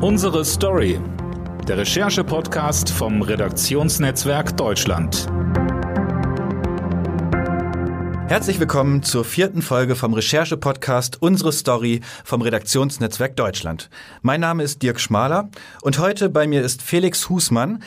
Unsere Story. Der Recherche-Podcast vom Redaktionsnetzwerk Deutschland. Herzlich willkommen zur vierten Folge vom Recherche-Podcast Unsere Story vom Redaktionsnetzwerk Deutschland. Mein Name ist Dirk Schmaler und heute bei mir ist Felix Husmann,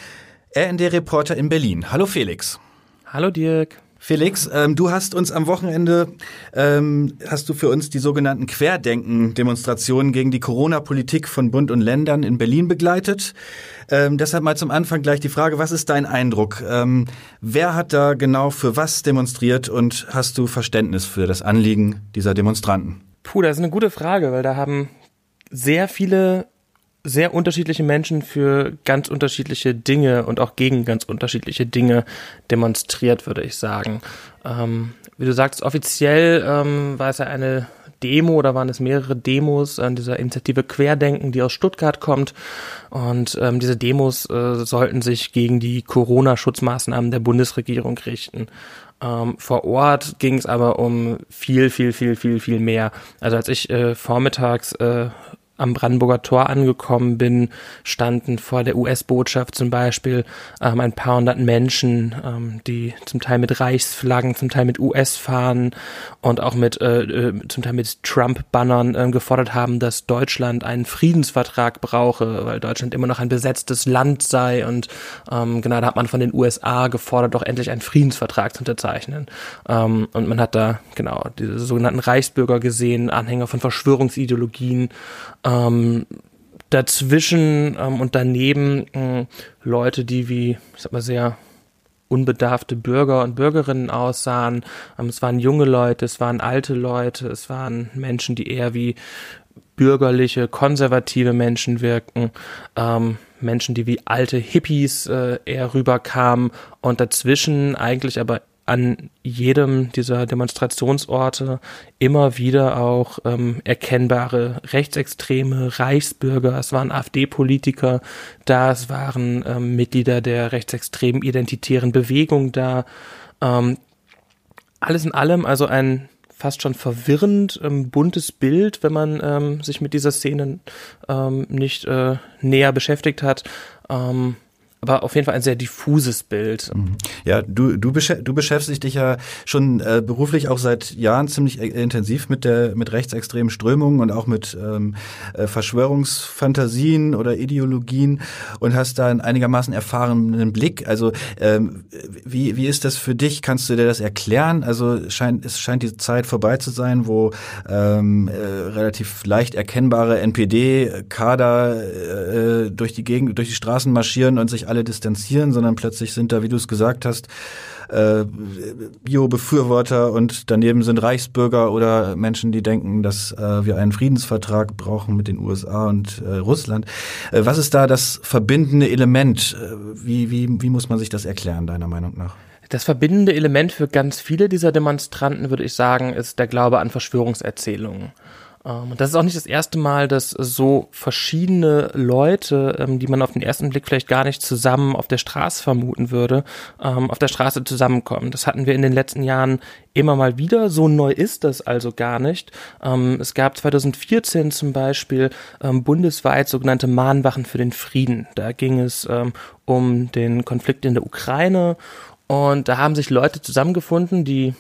RND-Reporter in Berlin. Hallo Felix. Hallo Dirk. Felix, ähm, du hast uns am Wochenende, ähm, hast du für uns die sogenannten Querdenken-Demonstrationen gegen die Corona-Politik von Bund und Ländern in Berlin begleitet. Ähm, deshalb mal zum Anfang gleich die Frage, was ist dein Eindruck? Ähm, wer hat da genau für was demonstriert und hast du Verständnis für das Anliegen dieser Demonstranten? Puh, das ist eine gute Frage, weil da haben sehr viele sehr unterschiedliche Menschen für ganz unterschiedliche Dinge und auch gegen ganz unterschiedliche Dinge demonstriert, würde ich sagen. Ähm, wie du sagst, offiziell ähm, war es ja eine Demo oder waren es mehrere Demos an dieser Initiative Querdenken, die aus Stuttgart kommt. Und ähm, diese Demos äh, sollten sich gegen die Corona-Schutzmaßnahmen der Bundesregierung richten. Ähm, vor Ort ging es aber um viel, viel, viel, viel, viel mehr. Also als ich äh, vormittags äh, am Brandenburger Tor angekommen bin, standen vor der US-Botschaft zum Beispiel ähm, ein paar hundert Menschen, ähm, die zum Teil mit Reichsflaggen, zum Teil mit US-Fahnen und auch mit äh, äh, zum Teil mit Trump-Bannern äh, gefordert haben, dass Deutschland einen Friedensvertrag brauche, weil Deutschland immer noch ein besetztes Land sei und ähm, genau da hat man von den USA gefordert, doch endlich einen Friedensvertrag zu unterzeichnen. Ähm, und man hat da genau diese sogenannten Reichsbürger gesehen, Anhänger von Verschwörungsideologien ähm, dazwischen ähm, und daneben äh, Leute, die wie, ich sag mal, sehr unbedarfte Bürger und Bürgerinnen aussahen. Ähm, es waren junge Leute, es waren alte Leute, es waren Menschen, die eher wie bürgerliche, konservative Menschen wirkten. Ähm, Menschen, die wie alte Hippies äh, eher rüberkamen und dazwischen eigentlich aber an jedem dieser Demonstrationsorte immer wieder auch ähm, erkennbare Rechtsextreme, Reichsbürger, es waren AfD-Politiker da, es waren ähm, Mitglieder der rechtsextremen identitären Bewegung da. Ähm, alles in allem also ein fast schon verwirrend ähm, buntes Bild, wenn man ähm, sich mit dieser Szene ähm, nicht äh, näher beschäftigt hat. Ähm, aber auf jeden Fall ein sehr diffuses Bild. Mhm. Ja, du, du, besch du beschäftigst dich ja schon äh, beruflich auch seit Jahren ziemlich äh, intensiv mit der mit rechtsextremen Strömungen und auch mit ähm, äh, Verschwörungsfantasien oder Ideologien und hast da einen einigermaßen erfahrenen Blick. Also ähm, wie, wie ist das für dich? Kannst du dir das erklären? Also scheint, es scheint die Zeit vorbei zu sein, wo ähm, äh, relativ leicht erkennbare NPD-Kader äh, durch die Gegend, durch die Straßen marschieren und sich alle distanzieren, sondern plötzlich sind da, wie du es gesagt hast, äh, Bio-Befürworter und daneben sind Reichsbürger oder Menschen, die denken, dass äh, wir einen Friedensvertrag brauchen mit den USA und äh, Russland. Äh, was ist da das verbindende Element? Äh, wie, wie, wie muss man sich das erklären, deiner Meinung nach? Das verbindende Element für ganz viele dieser Demonstranten, würde ich sagen, ist der Glaube an Verschwörungserzählungen. Ähm, und das ist auch nicht das erste Mal, dass so verschiedene Leute, ähm, die man auf den ersten Blick vielleicht gar nicht zusammen auf der Straße vermuten würde, ähm, auf der Straße zusammenkommen. Das hatten wir in den letzten Jahren immer mal wieder. So neu ist das also gar nicht. Es gab 2014 zum Beispiel bundesweit sogenannte Mahnwachen für den Frieden. Da ging es um den Konflikt in der Ukraine und da haben sich Leute zusammengefunden, die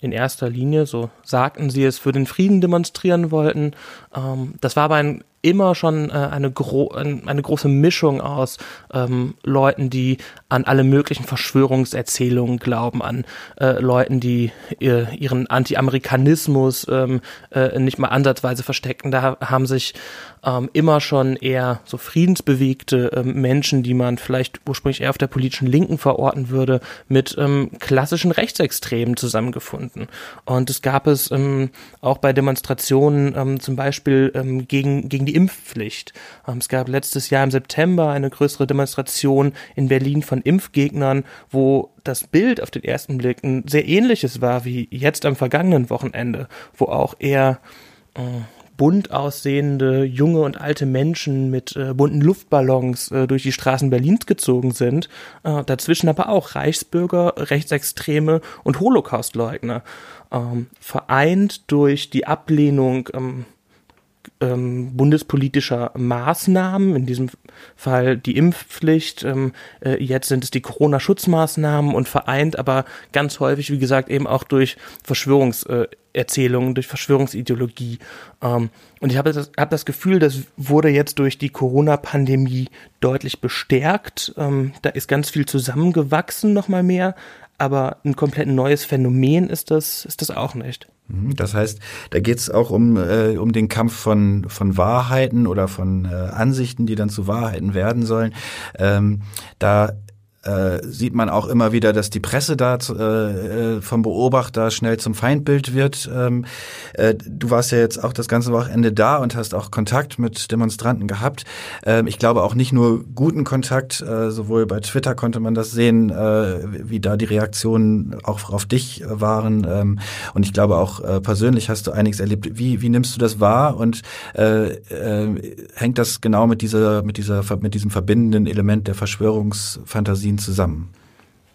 in erster Linie, so sagten sie es, für den Frieden demonstrieren wollten. Ähm, das war aber ein immer schon äh, eine, gro eine große Mischung aus ähm, Leuten, die an alle möglichen Verschwörungserzählungen glauben, an äh, Leuten, die ihr, ihren Anti-Amerikanismus ähm, äh, nicht mal ansatzweise verstecken. Da haben sich ähm, immer schon eher so friedensbewegte ähm, Menschen, die man vielleicht ursprünglich eher auf der politischen Linken verorten würde, mit ähm, klassischen Rechtsextremen zusammengefunden. Und es gab es ähm, auch bei Demonstrationen ähm, zum Beispiel ähm, gegen, gegen die Impfpflicht. Ähm, es gab letztes Jahr im September eine größere Demonstration in Berlin von Impfgegnern, wo das Bild auf den ersten Blick ein sehr ähnliches war wie jetzt am vergangenen Wochenende, wo auch eher äh, bunt aussehende junge und alte Menschen mit äh, bunten Luftballons äh, durch die Straßen Berlins gezogen sind, äh, dazwischen aber auch Reichsbürger, Rechtsextreme und Holocaustleugner, ähm, vereint durch die Ablehnung ähm, ähm, bundespolitischer Maßnahmen, in diesem Fall die Impfpflicht, ähm, äh, jetzt sind es die Corona-Schutzmaßnahmen und vereint aber ganz häufig, wie gesagt, eben auch durch Verschwörungserzählungen, durch Verschwörungsideologie. Ähm, und ich habe das, hab das Gefühl, das wurde jetzt durch die Corona-Pandemie deutlich bestärkt. Ähm, da ist ganz viel zusammengewachsen, nochmal mehr, aber ein komplett neues Phänomen ist das, ist das auch nicht. Mhm, das heißt, da geht es auch um, äh, um den Kampf von, von Wahrheiten oder von äh, Ansichten, die dann zu Wahrheiten werden sollen. Ähm, da äh, sieht man auch immer wieder, dass die Presse da äh, vom Beobachter schnell zum Feindbild wird. Ähm, äh, du warst ja jetzt auch das ganze Wochenende da und hast auch Kontakt mit Demonstranten gehabt. Ähm, ich glaube auch nicht nur guten Kontakt, äh, sowohl bei Twitter konnte man das sehen, äh, wie da die Reaktionen auch auf dich waren. Ähm, und ich glaube auch äh, persönlich hast du einiges erlebt. Wie, wie nimmst du das wahr und äh, äh, hängt das genau mit dieser, mit dieser, mit diesem verbindenden Element der Verschwörungsfantasien Ihnen zusammen?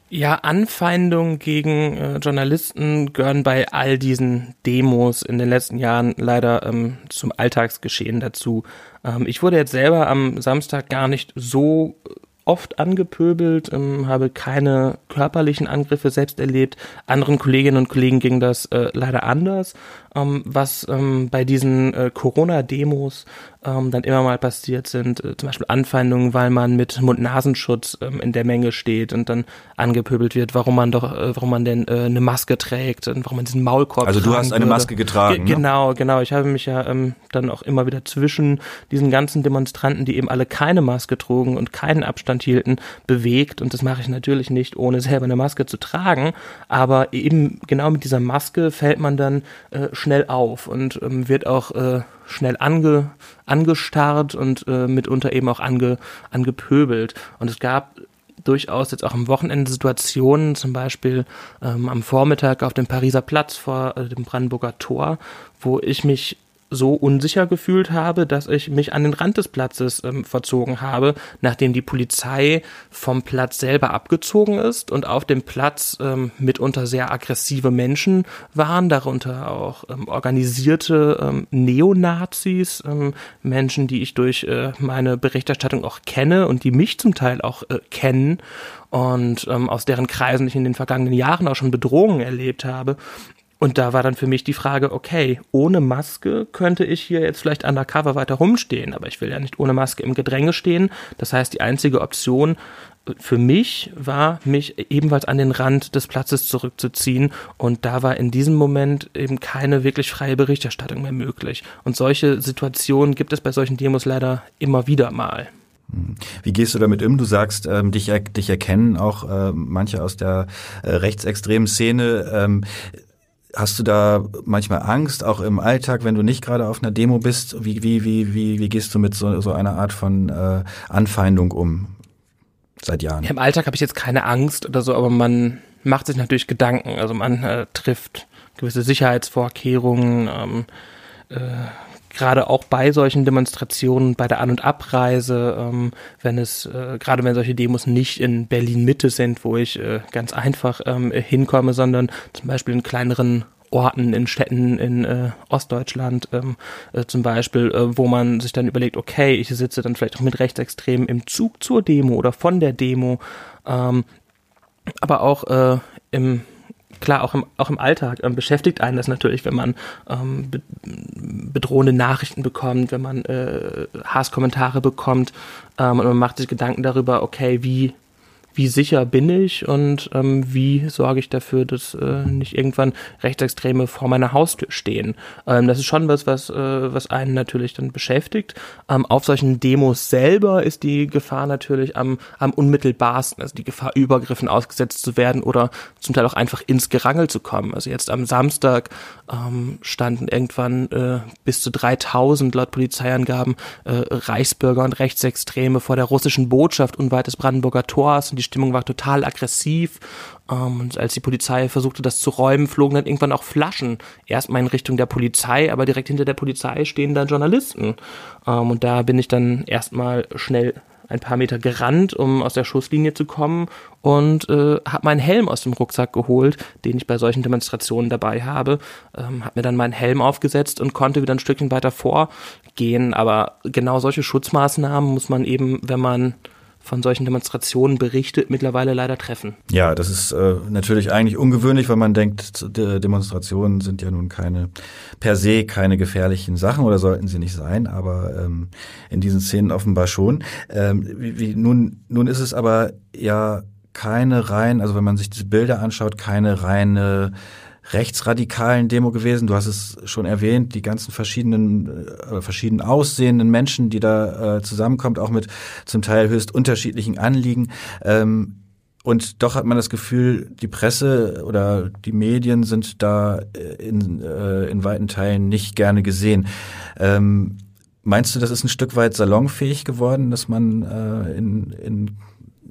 Ja, Anfeindungen gegen äh, Journalisten gehören bei all diesen Demos in den letzten Jahren leider ähm, zum Alltagsgeschehen dazu. Ähm, ich wurde jetzt selber am Samstag gar nicht so oft angepöbelt, ähm, habe keine körperlichen Angriffe selbst erlebt. Anderen Kolleginnen und Kollegen ging das äh, leider anders. Ähm, was ähm, bei diesen äh, Corona-Demos ähm, dann immer mal passiert sind, äh, zum Beispiel Anfeindungen, weil man mit Mund-Nasenschutz ähm, in der Menge steht und dann angepöbelt wird, warum man doch, äh, warum man denn äh, eine Maske trägt und warum man diesen Maulkorb Also du hast eine würde. Maske getragen. Ge genau, genau. Ich habe mich ja ähm, dann auch immer wieder zwischen diesen ganzen Demonstranten, die eben alle keine Maske trugen und keinen Abstand hielten, bewegt und das mache ich natürlich nicht, ohne selber eine Maske zu tragen, aber eben genau mit dieser Maske fällt man dann äh, schnell auf und ähm, wird auch äh, schnell ange, angestarrt und äh, mitunter eben auch ange, angepöbelt. Und es gab durchaus jetzt auch am Wochenende Situationen, zum Beispiel ähm, am Vormittag auf dem Pariser Platz vor äh, dem Brandenburger Tor, wo ich mich so unsicher gefühlt habe, dass ich mich an den Rand des Platzes ähm, verzogen habe, nachdem die Polizei vom Platz selber abgezogen ist und auf dem Platz ähm, mitunter sehr aggressive Menschen waren, darunter auch ähm, organisierte ähm, Neonazis, ähm, Menschen, die ich durch äh, meine Berichterstattung auch kenne und die mich zum Teil auch äh, kennen und ähm, aus deren Kreisen ich in den vergangenen Jahren auch schon Bedrohungen erlebt habe. Und da war dann für mich die Frage, okay, ohne Maske könnte ich hier jetzt vielleicht undercover weiter rumstehen, aber ich will ja nicht ohne Maske im Gedränge stehen. Das heißt, die einzige Option für mich war, mich ebenfalls an den Rand des Platzes zurückzuziehen. Und da war in diesem Moment eben keine wirklich freie Berichterstattung mehr möglich. Und solche Situationen gibt es bei solchen Demos leider immer wieder mal. Wie gehst du damit um? Du sagst, ähm, dich, dich erkennen auch äh, manche aus der äh, rechtsextremen Szene. Ähm, Hast du da manchmal Angst, auch im Alltag, wenn du nicht gerade auf einer Demo bist? Wie, wie, wie, wie, wie gehst du mit so, so einer Art von äh, Anfeindung um seit Jahren? Ja, Im Alltag habe ich jetzt keine Angst oder so, aber man macht sich natürlich Gedanken. Also man äh, trifft gewisse Sicherheitsvorkehrungen, ähm, äh, gerade auch bei solchen Demonstrationen, bei der An- und Abreise, ähm, wenn es, äh, gerade wenn solche Demos nicht in Berlin Mitte sind, wo ich äh, ganz einfach ähm, hinkomme, sondern zum Beispiel in kleineren Orten, in Städten in äh, Ostdeutschland ähm, äh, zum Beispiel, äh, wo man sich dann überlegt, okay, ich sitze dann vielleicht auch mit Rechtsextremen im Zug zur Demo oder von der Demo, ähm, aber auch äh, im klar, auch im, auch im Alltag ähm, beschäftigt einen das natürlich, wenn man ähm, be bedrohende Nachrichten bekommt, wenn man äh, Hasskommentare bekommt ähm, und man macht sich Gedanken darüber, okay, wie wie sicher bin ich und ähm, wie sorge ich dafür, dass äh, nicht irgendwann Rechtsextreme vor meiner Haustür stehen. Ähm, das ist schon was, was, äh, was einen natürlich dann beschäftigt. Ähm, auf solchen Demos selber ist die Gefahr natürlich am, am unmittelbarsten, also die Gefahr, Übergriffen ausgesetzt zu werden oder zum Teil auch einfach ins Gerangel zu kommen. Also jetzt am Samstag ähm, standen irgendwann äh, bis zu 3000 laut Polizeiangaben äh, Reichsbürger und Rechtsextreme vor der russischen Botschaft unweit des Brandenburger Tors und die Stimmung war total aggressiv. Ähm, und als die Polizei versuchte, das zu räumen, flogen dann irgendwann auch Flaschen. Erstmal in Richtung der Polizei, aber direkt hinter der Polizei stehen dann Journalisten. Ähm, und da bin ich dann erstmal schnell ein paar Meter gerannt, um aus der Schusslinie zu kommen und äh, habe meinen Helm aus dem Rucksack geholt, den ich bei solchen Demonstrationen dabei habe, ähm, habe mir dann meinen Helm aufgesetzt und konnte wieder ein Stückchen weiter vorgehen. Aber genau solche Schutzmaßnahmen muss man eben, wenn man von solchen Demonstrationen berichtet, mittlerweile leider treffen. Ja, das ist äh, natürlich eigentlich ungewöhnlich, weil man denkt, Demonstrationen sind ja nun keine per se keine gefährlichen Sachen oder sollten sie nicht sein, aber ähm, in diesen Szenen offenbar schon. Ähm, wie, wie, nun, nun ist es aber ja keine rein, also wenn man sich diese Bilder anschaut, keine reine rechtsradikalen Demo gewesen. Du hast es schon erwähnt, die ganzen verschiedenen, äh, verschieden aussehenden Menschen, die da äh, zusammenkommt, auch mit zum Teil höchst unterschiedlichen Anliegen. Ähm, und doch hat man das Gefühl, die Presse oder die Medien sind da äh, in, äh, in weiten Teilen nicht gerne gesehen. Ähm, meinst du, das ist ein Stück weit salonfähig geworden, dass man äh, in, in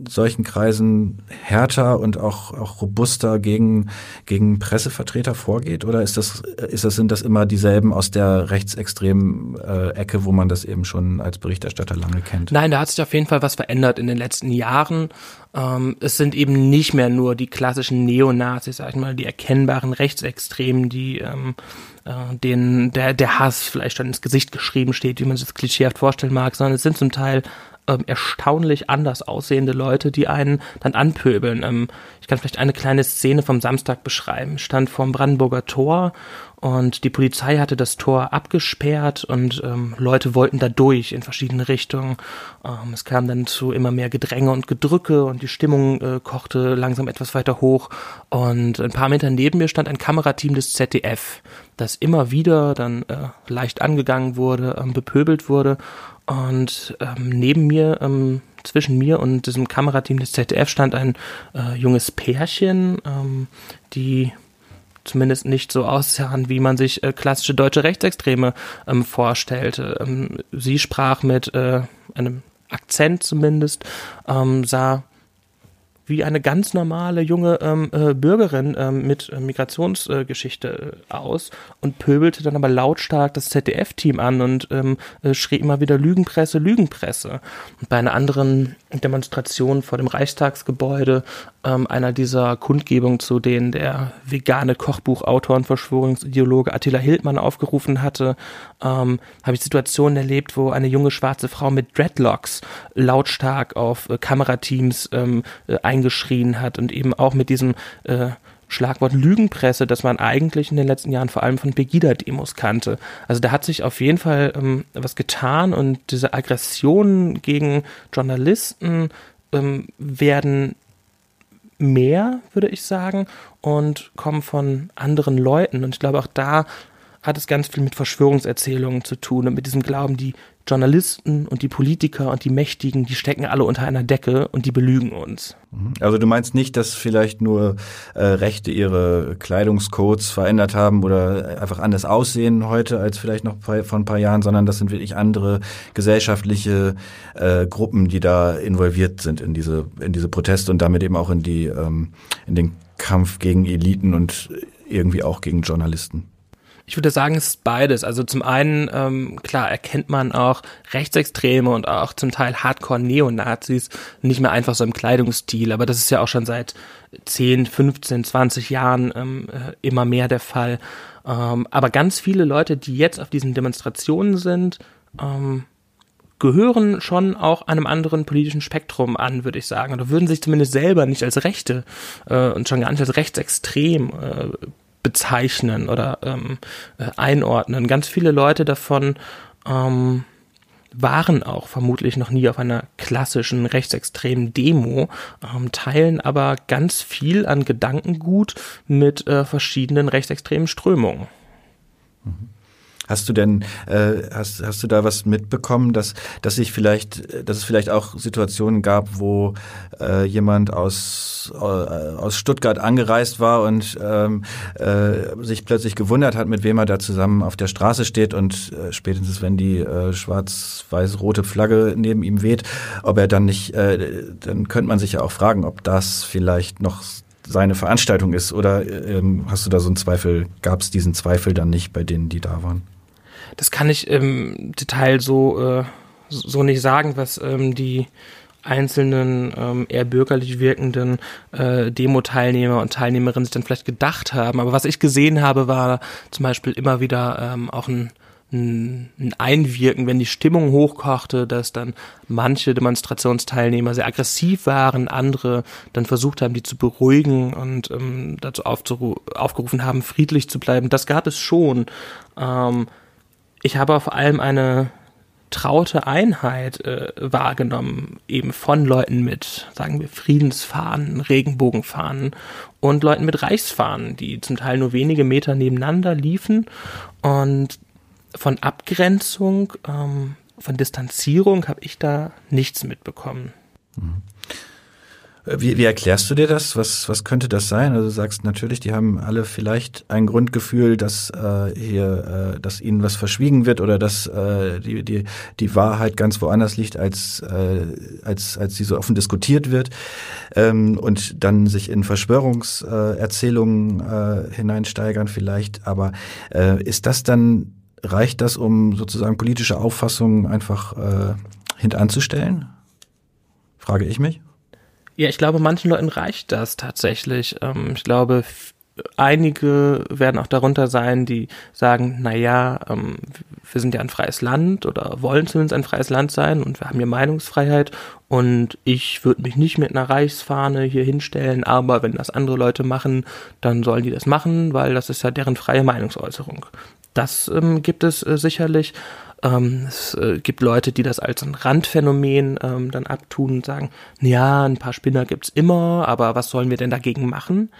solchen Kreisen härter und auch, auch robuster gegen, gegen Pressevertreter vorgeht? Oder ist das, ist das, sind das immer dieselben aus der rechtsextremen äh, Ecke, wo man das eben schon als Berichterstatter lange kennt? Nein, da hat sich auf jeden Fall was verändert in den letzten Jahren. Ähm, es sind eben nicht mehr nur die klassischen Neonazis, sag ich mal, die erkennbaren Rechtsextremen, die ähm, äh, denen der, der Hass vielleicht schon ins Gesicht geschrieben steht, wie man sich das klischeehaft vorstellen mag, sondern es sind zum Teil ähm, erstaunlich anders aussehende Leute, die einen dann anpöbeln. Ähm, ich kann vielleicht eine kleine Szene vom Samstag beschreiben. Ich stand vorm Brandenburger Tor und die Polizei hatte das Tor abgesperrt und ähm, Leute wollten da durch in verschiedene Richtungen. Ähm, es kam dann zu immer mehr Gedränge und Gedrücke und die Stimmung äh, kochte langsam etwas weiter hoch. Und ein paar Meter neben mir stand ein Kamerateam des ZDF, das immer wieder dann äh, leicht angegangen wurde, ähm, bepöbelt wurde. Und ähm, neben mir, ähm, zwischen mir und diesem Kamerateam des ZDF stand ein äh, junges Pärchen, ähm, die zumindest nicht so aussahen, wie man sich äh, klassische deutsche Rechtsextreme ähm, vorstellte. Ähm, sie sprach mit äh, einem Akzent zumindest, ähm, sah wie eine ganz normale junge ähm, äh, Bürgerin ähm, mit äh, Migrationsgeschichte äh, aus und pöbelte dann aber lautstark das ZDF-Team an und ähm, äh, schrie immer wieder Lügenpresse, Lügenpresse. Und bei einer anderen Demonstration vor dem Reichstagsgebäude, ähm, einer dieser Kundgebungen, zu denen der vegane Kochbuchautor und Verschwörungsideologe Attila Hildmann aufgerufen hatte, ähm, habe ich Situationen erlebt, wo eine junge schwarze Frau mit Dreadlocks lautstark auf äh, Kamerateams ähm, äh, eingeschrien hat und eben auch mit diesem äh, Schlagwort Lügenpresse, das man eigentlich in den letzten Jahren vor allem von Pegida-Demos kannte. Also da hat sich auf jeden Fall ähm, was getan und diese Aggressionen gegen Journalisten ähm, werden mehr, würde ich sagen, und kommen von anderen Leuten. Und ich glaube, auch da hat es ganz viel mit Verschwörungserzählungen zu tun und mit diesem Glauben, die Journalisten und die Politiker und die Mächtigen, die stecken alle unter einer Decke und die belügen uns. Mhm. Also du meinst nicht, dass vielleicht nur äh, Rechte ihre Kleidungscodes verändert haben oder einfach anders aussehen heute als vielleicht noch vor ein paar Jahren, sondern das sind wirklich andere gesellschaftliche äh, Gruppen, die da involviert sind in diese in diese Proteste und damit eben auch in die ähm, in den Kampf gegen Eliten und irgendwie auch gegen Journalisten. Ich würde sagen, es ist beides. Also zum einen, ähm, klar, erkennt man auch Rechtsextreme und auch zum Teil Hardcore-Neonazis nicht mehr einfach so im Kleidungsstil, aber das ist ja auch schon seit 10, 15, 20 Jahren ähm, äh, immer mehr der Fall. Ähm, aber ganz viele Leute, die jetzt auf diesen Demonstrationen sind, ähm, gehören schon auch einem anderen politischen Spektrum an, würde ich sagen. Oder würden sich zumindest selber nicht als Rechte äh, und schon gar nicht als rechtsextrem äh, bezeichnen oder ähm, äh, einordnen. Ganz viele Leute davon ähm, waren auch vermutlich noch nie auf einer klassischen rechtsextremen Demo, ähm, teilen aber ganz viel an Gedankengut mit äh, verschiedenen rechtsextremen Strömungen. Mhm. Hast du denn, äh, hast, hast du da was mitbekommen, dass, dass sich vielleicht, dass es vielleicht auch Situationen gab, wo äh, jemand aus, äh, aus Stuttgart angereist war und ähm, äh, sich plötzlich gewundert hat, mit wem er da zusammen auf der Straße steht und äh, spätestens wenn die äh, schwarz-weiß-rote Flagge neben ihm weht, ob er dann nicht, äh, dann könnte man sich ja auch fragen, ob das vielleicht noch seine Veranstaltung ist oder ähm, hast du da so einen Zweifel, gab es diesen Zweifel dann nicht bei denen, die da waren? Das kann ich im Detail so äh, so nicht sagen, was ähm, die einzelnen ähm, eher bürgerlich wirkenden äh, Demo-Teilnehmer und Teilnehmerinnen sich dann vielleicht gedacht haben. Aber was ich gesehen habe, war zum Beispiel immer wieder ähm, auch ein, ein, ein Einwirken, wenn die Stimmung hochkochte, dass dann manche Demonstrationsteilnehmer sehr aggressiv waren, andere dann versucht haben, die zu beruhigen und ähm, dazu aufgerufen haben, friedlich zu bleiben. Das gab es schon. Ähm, ich habe vor allem eine traute Einheit äh, wahrgenommen, eben von Leuten mit, sagen wir, Friedensfahnen, Regenbogenfahnen und Leuten mit Reichsfahnen, die zum Teil nur wenige Meter nebeneinander liefen und von Abgrenzung, ähm, von Distanzierung habe ich da nichts mitbekommen. Mhm. Wie, wie erklärst du dir das? Was, was könnte das sein? Also du sagst natürlich, die haben alle vielleicht ein Grundgefühl, dass äh, hier, äh, dass ihnen was verschwiegen wird oder dass äh, die, die, die Wahrheit ganz woanders liegt, als, äh, als, als sie so offen diskutiert wird ähm, und dann sich in Verschwörungserzählungen äh, hineinsteigern vielleicht. Aber äh, ist das dann, reicht das, um sozusagen politische Auffassungen einfach äh, hintanzustellen? Frage ich mich. Ja, ich glaube, manchen Leuten reicht das tatsächlich. Ähm, ich glaube, einige werden auch darunter sein, die sagen, na ja, ähm, wir sind ja ein freies Land oder wollen zumindest ein freies Land sein und wir haben hier Meinungsfreiheit und ich würde mich nicht mit einer Reichsfahne hier hinstellen, aber wenn das andere Leute machen, dann sollen die das machen, weil das ist ja deren freie Meinungsäußerung. Das ähm, gibt es äh, sicherlich. Ähm, es äh, gibt Leute, die das als ein Randphänomen ähm, dann abtun und sagen, ja, ein paar Spinner gibt's immer, aber was sollen wir denn dagegen machen?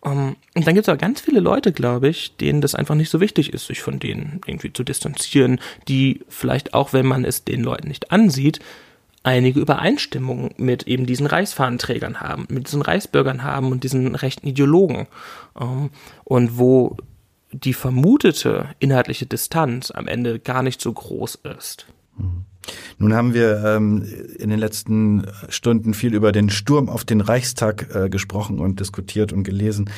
Um, ähm, und dann gibt es aber ganz viele Leute, glaube ich, denen das einfach nicht so wichtig ist, sich von denen irgendwie zu distanzieren, die vielleicht auch, wenn man es den Leuten nicht ansieht, einige Übereinstimmungen mit eben diesen Reichsfahnenträgern haben, mit diesen Reichsbürgern haben und diesen rechten Ideologen. Um, ähm, und wo die vermutete inhaltliche Distanz am Ende gar nicht so groß ist. Nun haben wir ähm, in den letzten Stunden viel über den Sturm auf den Reichstag äh, gesprochen und diskutiert und gelesen.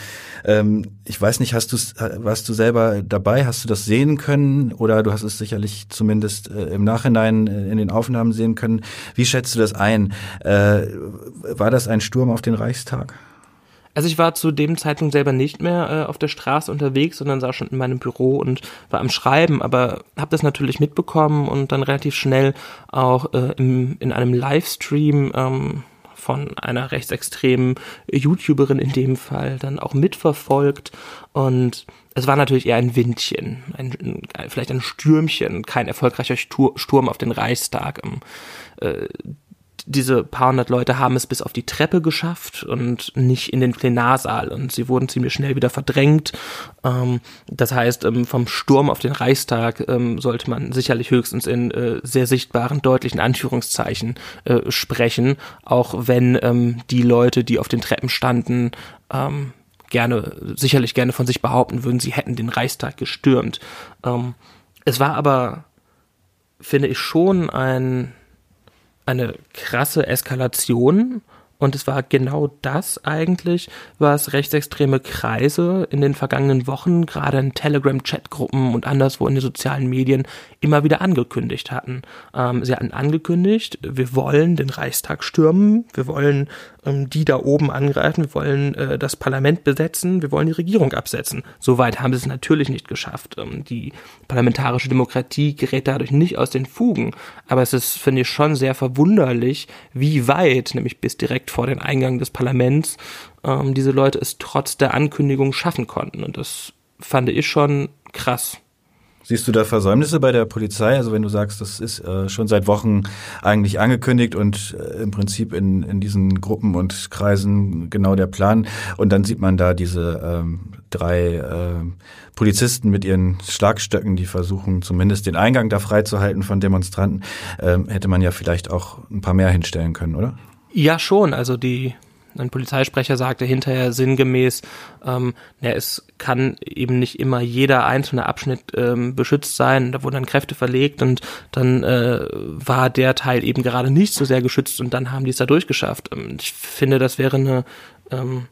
Ähm, ich weiß nicht, hast du warst du selber dabei? Hast du das sehen können oder du hast es sicherlich zumindest äh, im Nachhinein äh, in den Aufnahmen sehen können? Wie schätzt du das ein? Äh, war das ein Sturm auf den Reichstag? Also ich war zu dem Zeitpunkt selber nicht mehr äh, auf der Straße unterwegs, sondern saß schon in meinem Büro und war am Schreiben, aber habe das natürlich mitbekommen und dann relativ schnell auch äh, im, in einem Livestream ähm, von einer rechtsextremen YouTuberin in dem Fall dann auch mitverfolgt und es war natürlich eher ein Windchen, ein, vielleicht ein Stürmchen, kein erfolgreicher Sturm auf den Reichstag. Ähm, äh, diese paar hundert Leute haben es bis auf die Treppe geschafft und nicht in den Plenarsaal und sie wurden ziemlich schnell wieder verdrängt. Ähm, das heißt, ähm, vom Sturm auf den Reichstag ähm, sollte man sicherlich höchstens in äh, sehr sichtbaren, deutlichen Anführungszeichen äh, sprechen, auch wenn ähm, die Leute, die auf den Treppen standen, ähm, gerne, sicherlich gerne von sich behaupten würden, sie hätten den Reichstag gestürmt. Ähm, es war aber, finde ich, schon ein eine krasse Eskalation und es war genau das eigentlich, was rechtsextreme Kreise in den vergangenen Wochen, gerade in Telegram-Chatgruppen und anderswo in den sozialen Medien, immer wieder angekündigt hatten. Ähm, sie hatten angekündigt, wir wollen den Reichstag stürmen, wir wollen ähm, die da oben angreifen, wir wollen äh, das Parlament besetzen, wir wollen die Regierung absetzen. Soweit haben sie es natürlich nicht geschafft. Ähm, die parlamentarische Demokratie gerät dadurch nicht aus den Fugen. Aber es ist, finde ich, schon sehr verwunderlich, wie weit, nämlich bis direkt vor den Eingang des Parlaments, ähm, diese Leute es trotz der Ankündigung schaffen konnten. Und das fand ich schon krass. Siehst du da Versäumnisse bei der Polizei? Also wenn du sagst, das ist äh, schon seit Wochen eigentlich angekündigt und äh, im Prinzip in, in diesen Gruppen und Kreisen genau der Plan. Und dann sieht man da diese ähm, drei äh, Polizisten mit ihren Schlagstöcken, die versuchen zumindest den Eingang da freizuhalten von Demonstranten. Ähm, hätte man ja vielleicht auch ein paar mehr hinstellen können, oder? Ja, schon. Also die ein Polizeisprecher sagte hinterher sinngemäß, ähm, ja, es kann eben nicht immer jeder einzelne Abschnitt ähm, beschützt sein. Da wurden dann Kräfte verlegt und dann äh, war der Teil eben gerade nicht so sehr geschützt und dann haben die es da durchgeschafft. Ähm, ich finde, das wäre eine, ähm,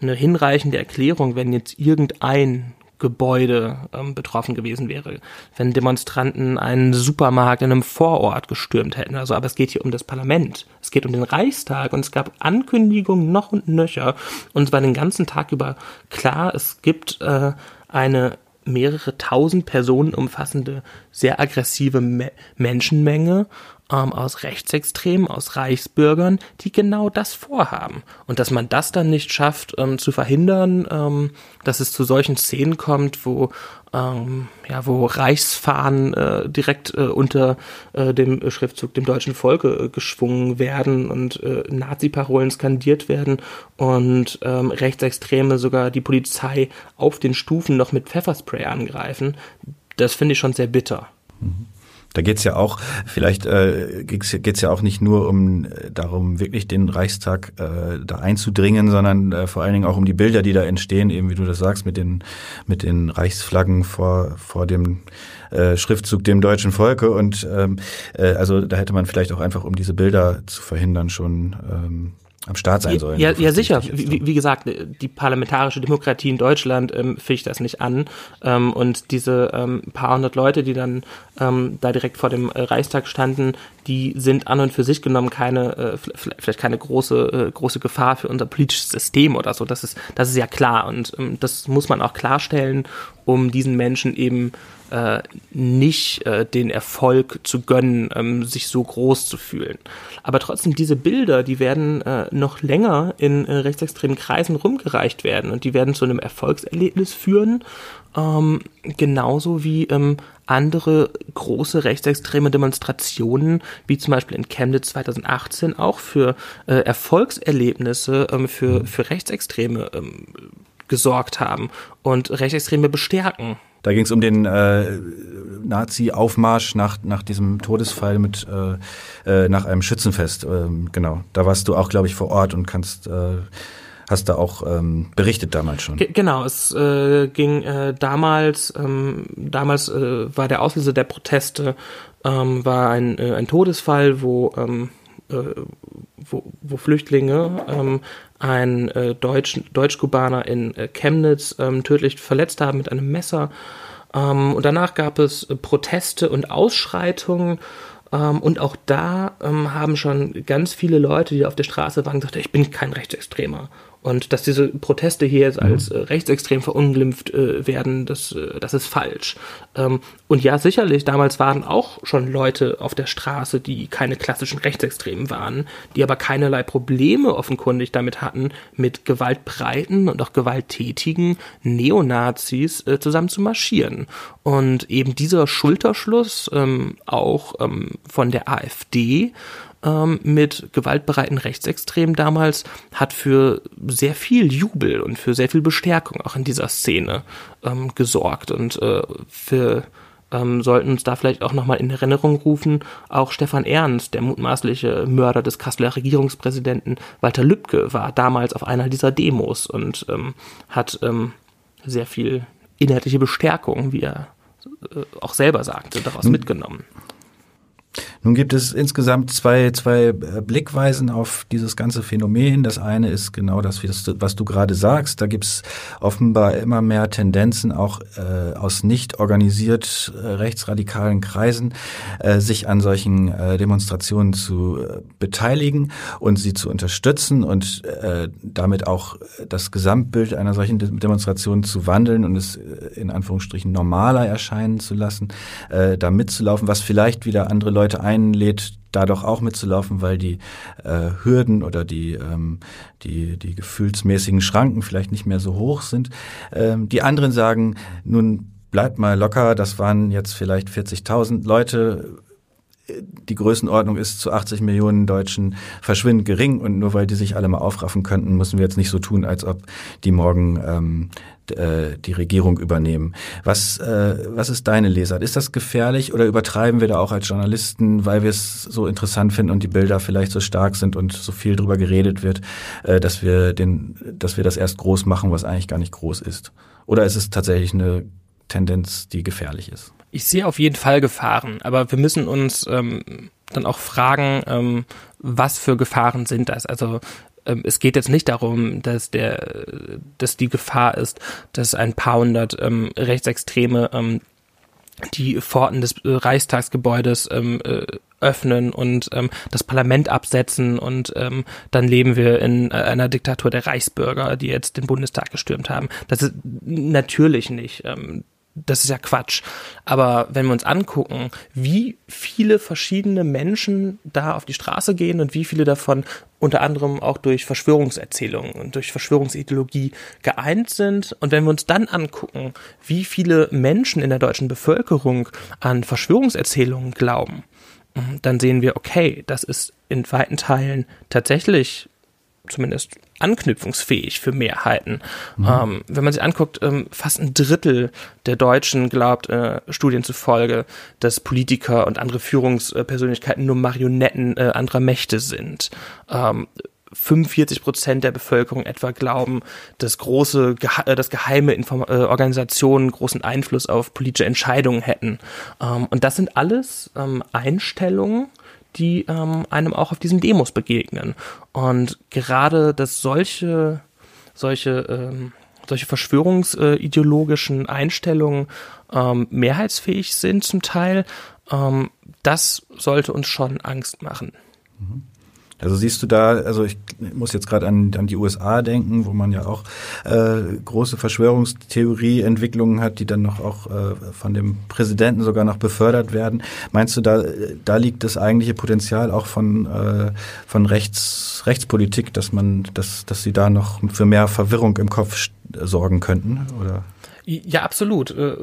eine hinreichende Erklärung, wenn jetzt irgendein Gebäude ähm, betroffen gewesen wäre, wenn Demonstranten einen Supermarkt in einem Vorort gestürmt hätten. Also, aber es geht hier um das Parlament. Es geht um den Reichstag und es gab Ankündigungen noch und nöcher. Und es war den ganzen Tag über klar, es gibt äh, eine mehrere tausend Personen umfassende, sehr aggressive Me Menschenmenge ähm, aus Rechtsextremen, aus Reichsbürgern, die genau das vorhaben. Und dass man das dann nicht schafft ähm, zu verhindern, ähm, dass es zu solchen Szenen kommt, wo ähm, ja, wo Reichsfahnen äh, direkt äh, unter äh, dem Schriftzug dem deutschen Volke äh, geschwungen werden und äh, Nazi-Parolen skandiert werden und ähm, Rechtsextreme sogar die Polizei auf den Stufen noch mit Pfefferspray angreifen. Das finde ich schon sehr bitter. Mhm. Da geht's ja auch, vielleicht äh, geht's, ja auch nicht nur um äh, darum, wirklich den Reichstag äh, da einzudringen, sondern äh, vor allen Dingen auch um die Bilder, die da entstehen, eben wie du das sagst, mit den, mit den Reichsflaggen vor, vor dem äh, Schriftzug dem deutschen Volke. Und ähm, äh, also da hätte man vielleicht auch einfach, um diese Bilder zu verhindern, schon ähm, am Start sein sollen. Ja, ja sicher. Wie, wie, gesagt, die parlamentarische Demokratie in Deutschland ähm, ficht das nicht an. Ähm, und diese ähm, paar hundert Leute, die dann ähm, da direkt vor dem äh, Reichstag standen, die sind an und für sich genommen keine, äh, vielleicht keine große, äh, große Gefahr für unser politisches System oder so. Das ist, das ist ja klar. Und ähm, das muss man auch klarstellen, um diesen Menschen eben äh, nicht äh, den Erfolg zu gönnen, ähm, sich so groß zu fühlen. Aber trotzdem, diese Bilder, die werden äh, noch länger in äh, rechtsextremen Kreisen rumgereicht werden und die werden zu einem Erfolgserlebnis führen, ähm, genauso wie ähm, andere große rechtsextreme Demonstrationen, wie zum Beispiel in Chemnitz 2018, auch für äh, Erfolgserlebnisse ähm, für, für Rechtsextreme ähm, gesorgt haben und Rechtsextreme bestärken. Da ging es um den äh, Nazi-Aufmarsch nach, nach diesem Todesfall mit äh, äh, nach einem Schützenfest. Ähm, genau, da warst du auch, glaube ich, vor Ort und kannst äh, hast da auch ähm, berichtet damals schon. G genau, es äh, ging äh, damals, ähm, damals äh, war der Auslöser der Proteste, ähm, war ein, äh, ein Todesfall, wo, ähm, äh, wo, wo Flüchtlinge ähm, einen äh, Deutsch, Deutsch-Kubaner in äh, Chemnitz ähm, tödlich verletzt haben mit einem Messer. Ähm, und danach gab es äh, Proteste und Ausschreitungen. Ähm, und auch da ähm, haben schon ganz viele Leute, die auf der Straße waren, gesagt, ich bin kein Rechtsextremer. Und dass diese Proteste hier jetzt als mhm. äh, rechtsextrem verunglimpft äh, werden, das, äh, das ist falsch. Ähm, und ja, sicherlich, damals waren auch schon Leute auf der Straße, die keine klassischen Rechtsextremen waren, die aber keinerlei Probleme offenkundig damit hatten, mit gewaltbreiten und auch gewalttätigen Neonazis äh, zusammen zu marschieren. Und eben dieser Schulterschluss ähm, auch ähm, von der AfD ähm, mit gewaltbereiten Rechtsextremen damals hat für sehr viel Jubel und für sehr viel Bestärkung auch in dieser Szene ähm, gesorgt und äh, für ähm, sollten uns da vielleicht auch nochmal in Erinnerung rufen, auch Stefan Ernst, der mutmaßliche Mörder des Kasseler Regierungspräsidenten Walter Lübcke, war damals auf einer dieser Demos und ähm, hat ähm, sehr viel inhaltliche Bestärkung, wie er äh, auch selber sagte, daraus mitgenommen. Nun gibt es insgesamt zwei, zwei äh, Blickweisen auf dieses ganze Phänomen. Das eine ist genau das, was du gerade sagst. Da gibt es offenbar immer mehr Tendenzen, auch äh, aus nicht organisiert äh, rechtsradikalen Kreisen, äh, sich an solchen äh, Demonstrationen zu äh, beteiligen und sie zu unterstützen und damit auch das Gesamtbild einer solchen Demonstration zu wandeln und es in Anführungsstrichen normaler erscheinen zu lassen, da mitzulaufen, was vielleicht wieder andere Leute Leute einlädt, da doch auch mitzulaufen, weil die äh, Hürden oder die, ähm, die, die gefühlsmäßigen Schranken vielleicht nicht mehr so hoch sind. Ähm, die anderen sagen, nun bleibt mal locker, das waren jetzt vielleicht 40.000 Leute, die Größenordnung ist zu 80 Millionen Deutschen verschwindend gering und nur weil die sich alle mal aufraffen könnten, müssen wir jetzt nicht so tun, als ob die morgen ähm, äh, die Regierung übernehmen. Was, äh, was ist deine Lesart? Ist das gefährlich oder übertreiben wir da auch als Journalisten, weil wir es so interessant finden und die Bilder vielleicht so stark sind und so viel drüber geredet wird, äh, dass wir den, dass wir das erst groß machen, was eigentlich gar nicht groß ist? Oder ist es tatsächlich eine Tendenz, die gefährlich ist? Ich sehe auf jeden Fall Gefahren, aber wir müssen uns ähm, dann auch fragen, ähm, was für Gefahren sind das? Also ähm, es geht jetzt nicht darum, dass der, dass die Gefahr ist, dass ein paar hundert ähm, Rechtsextreme ähm, die Pforten des äh, Reichstagsgebäudes ähm, äh, öffnen und ähm, das Parlament absetzen und ähm, dann leben wir in äh, einer Diktatur der Reichsbürger, die jetzt den Bundestag gestürmt haben. Das ist natürlich nicht. Ähm, das ist ja Quatsch. Aber wenn wir uns angucken, wie viele verschiedene Menschen da auf die Straße gehen und wie viele davon unter anderem auch durch Verschwörungserzählungen und durch Verschwörungsideologie geeint sind. Und wenn wir uns dann angucken, wie viele Menschen in der deutschen Bevölkerung an Verschwörungserzählungen glauben, dann sehen wir, okay, das ist in weiten Teilen tatsächlich zumindest anknüpfungsfähig für Mehrheiten. Mhm. Ähm, wenn man sich anguckt, ähm, fast ein Drittel der Deutschen glaubt äh, Studien zufolge, dass Politiker und andere Führungspersönlichkeiten nur Marionetten äh, anderer Mächte sind. Ähm, 45 Prozent der Bevölkerung etwa glauben, dass große, äh, dass geheime Inform äh, Organisationen großen Einfluss auf politische Entscheidungen hätten. Ähm, und das sind alles ähm, Einstellungen, die ähm, einem auch auf diesen Demos begegnen. Und gerade, dass solche, solche, ähm, solche verschwörungsideologischen Einstellungen ähm, mehrheitsfähig sind zum Teil, ähm, das sollte uns schon Angst machen. Mhm. Also siehst du da, also ich muss jetzt gerade an, an die USA denken, wo man ja auch äh, große Verschwörungstheorie-Entwicklungen hat, die dann noch auch äh, von dem Präsidenten sogar noch befördert werden. Meinst du, da, da liegt das eigentliche Potenzial auch von, äh, von Rechts, Rechtspolitik, dass man, dass, dass sie da noch für mehr Verwirrung im Kopf sorgen könnten? Oder? Ja, absolut. Äh,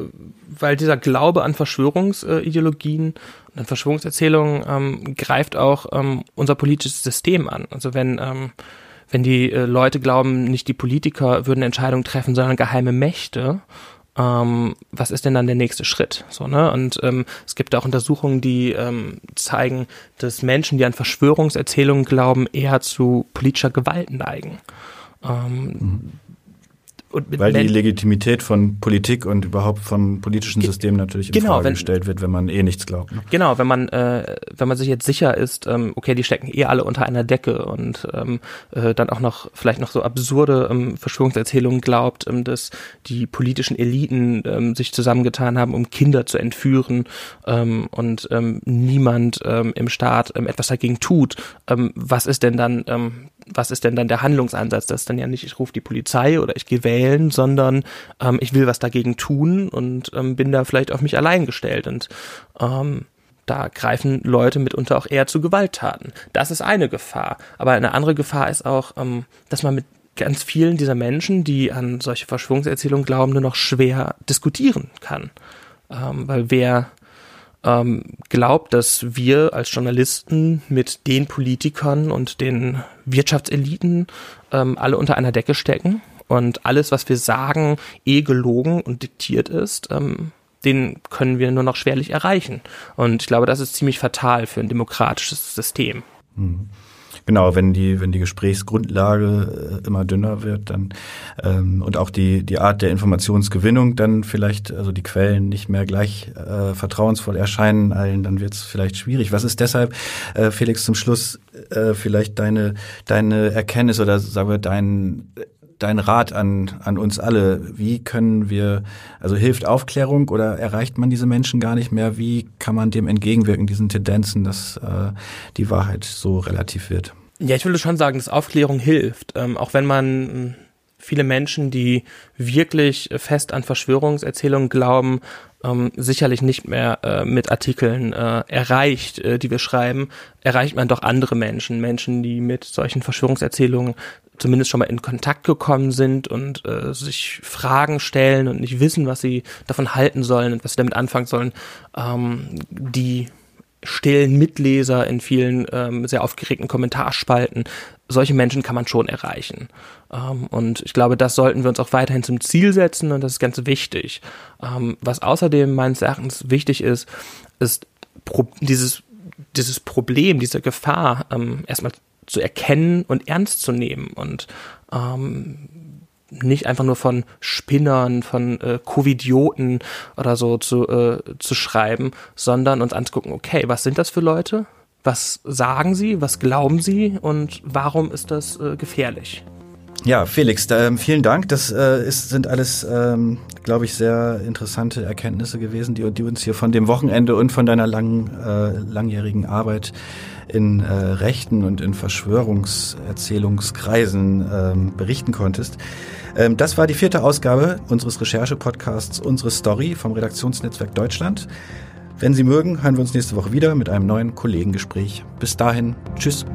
weil dieser Glaube an Verschwörungsideologien und an Verschwörungserzählungen ähm, greift auch ähm, unser politisches System an. Also wenn, ähm, wenn die äh, Leute glauben, nicht die Politiker würden Entscheidungen treffen, sondern geheime Mächte, ähm, was ist denn dann der nächste Schritt? So, ne? Und ähm, es gibt auch Untersuchungen, die ähm, zeigen, dass Menschen, die an Verschwörungserzählungen glauben, eher zu politischer Gewalt neigen. Ähm, mhm. Weil die Legitimität von Politik und überhaupt vom politischen System natürlich in genau, Frage wenn, gestellt wird, wenn man eh nichts glaubt. Ne? Genau, wenn man äh, wenn man sich jetzt sicher ist, ähm, okay, die stecken eh alle unter einer Decke und ähm, äh, dann auch noch vielleicht noch so absurde ähm, Verschwörungserzählungen glaubt, ähm, dass die politischen Eliten ähm, sich zusammengetan haben, um Kinder zu entführen ähm, und ähm, niemand ähm, im Staat ähm, etwas dagegen tut. Ähm, was ist denn dann ähm, was ist denn dann der Handlungsansatz? Das ist dann ja nicht, ich rufe die Polizei oder ich gehe wählen, sondern ähm, ich will was dagegen tun und ähm, bin da vielleicht auf mich allein gestellt. Und ähm, da greifen Leute mitunter auch eher zu Gewalttaten. Das ist eine Gefahr. Aber eine andere Gefahr ist auch, ähm, dass man mit ganz vielen dieser Menschen, die an solche Verschwörungserzählungen glauben, nur noch schwer diskutieren kann. Ähm, weil wer ähm, glaubt, dass wir als Journalisten mit den Politikern und den Wirtschaftseliten ähm, alle unter einer Decke stecken und alles, was wir sagen, eh gelogen und diktiert ist, ähm, den können wir nur noch schwerlich erreichen. Und ich glaube, das ist ziemlich fatal für ein demokratisches System. Mhm. Genau, wenn die, wenn die Gesprächsgrundlage äh, immer dünner wird, dann ähm, und auch die, die Art der Informationsgewinnung dann vielleicht, also die Quellen nicht mehr gleich äh, vertrauensvoll erscheinen allen, dann wird es vielleicht schwierig. Was ist deshalb, äh, Felix, zum Schluss äh, vielleicht deine, deine Erkenntnis oder sagen wir dein dein Rat an, an uns alle? Wie können wir, also hilft Aufklärung oder erreicht man diese Menschen gar nicht mehr? Wie kann man dem entgegenwirken, diesen Tendenzen, dass äh, die Wahrheit so relativ wird? Ja, ich würde schon sagen, dass Aufklärung hilft. Ähm, auch wenn man viele Menschen, die wirklich fest an Verschwörungserzählungen glauben, ähm, sicherlich nicht mehr äh, mit Artikeln äh, erreicht, äh, die wir schreiben, erreicht man doch andere Menschen, Menschen, die mit solchen Verschwörungserzählungen zumindest schon mal in Kontakt gekommen sind und äh, sich Fragen stellen und nicht wissen, was sie davon halten sollen und was sie damit anfangen sollen, ähm, die stillen Mitleser in vielen ähm, sehr aufgeregten Kommentarspalten. Solche Menschen kann man schon erreichen. Ähm, und ich glaube, das sollten wir uns auch weiterhin zum Ziel setzen und das ist ganz wichtig. Ähm, was außerdem meines Erachtens wichtig ist, ist dieses, dieses Problem, diese Gefahr ähm, erstmal zu erkennen und ernst zu nehmen und nicht einfach nur von Spinnern, von äh, Covidioten oder so zu, äh, zu schreiben, sondern uns anzugucken, okay, was sind das für Leute? Was sagen Sie, was glauben Sie und warum ist das äh, gefährlich? Ja, Felix, äh, vielen Dank. Das äh, ist, sind alles, ähm, glaube ich, sehr interessante Erkenntnisse gewesen, die, die, uns hier von dem Wochenende und von deiner langen, äh, langjährigen Arbeit in äh, Rechten und in Verschwörungserzählungskreisen ähm, berichten konntest. Ähm, das war die vierte Ausgabe unseres Recherche-Podcasts Unsere Story vom Redaktionsnetzwerk Deutschland. Wenn Sie mögen, hören wir uns nächste Woche wieder mit einem neuen Kollegengespräch. Bis dahin, tschüss.